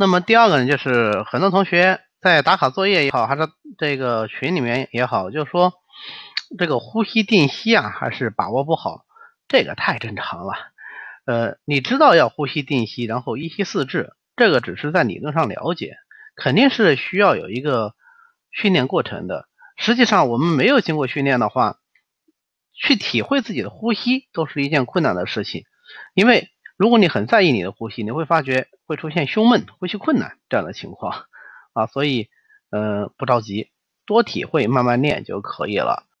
那么第二个呢，就是很多同学在打卡作业也好，还是这个群里面也好，就是说这个呼吸定息啊，还是把握不好，这个太正常了。呃，你知道要呼吸定息，然后一息四至，这个只是在理论上了解，肯定是需要有一个训练过程的。实际上，我们没有经过训练的话，去体会自己的呼吸都是一件困难的事情。因为如果你很在意你的呼吸，你会发觉会出现胸闷、呼吸困难这样的情况啊。所以，嗯，不着急，多体会，慢慢练就可以了。